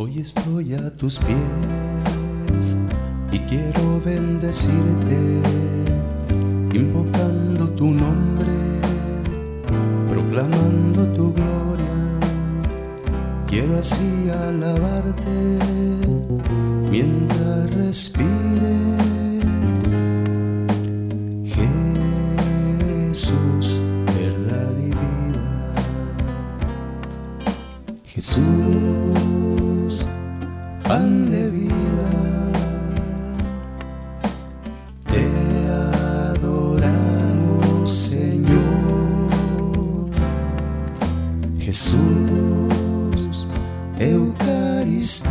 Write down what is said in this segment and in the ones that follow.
Hoy estoy a tus pies y quiero bendecirte, invocando tu nombre, proclamando tu gloria. Quiero así alabarte mientras respire. Jesús, verdad y vida. Jesús, pan de vida. Te adoramos, Señor. Jesús, Eucaristía.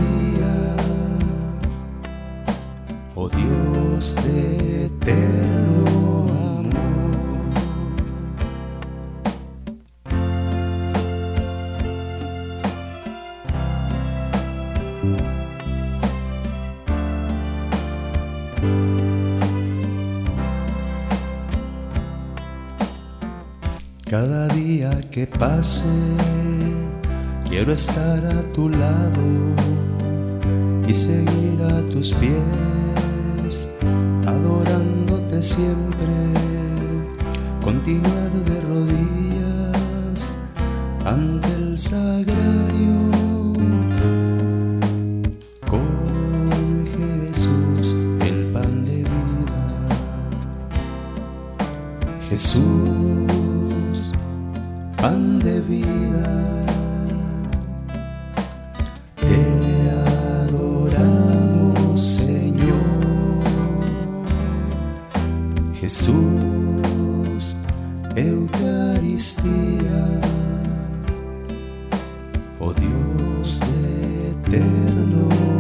Oh Dios de Cada día que pase, quiero estar a tu lado y seguir a tus pies, adorándote siempre, continuar de rodillas ante el sagrario. Con Jesús, el pan de vida. Jesús, pan de vida. Te adoramos, Señor. Jesús, Eucaristía. Oh Dios eterno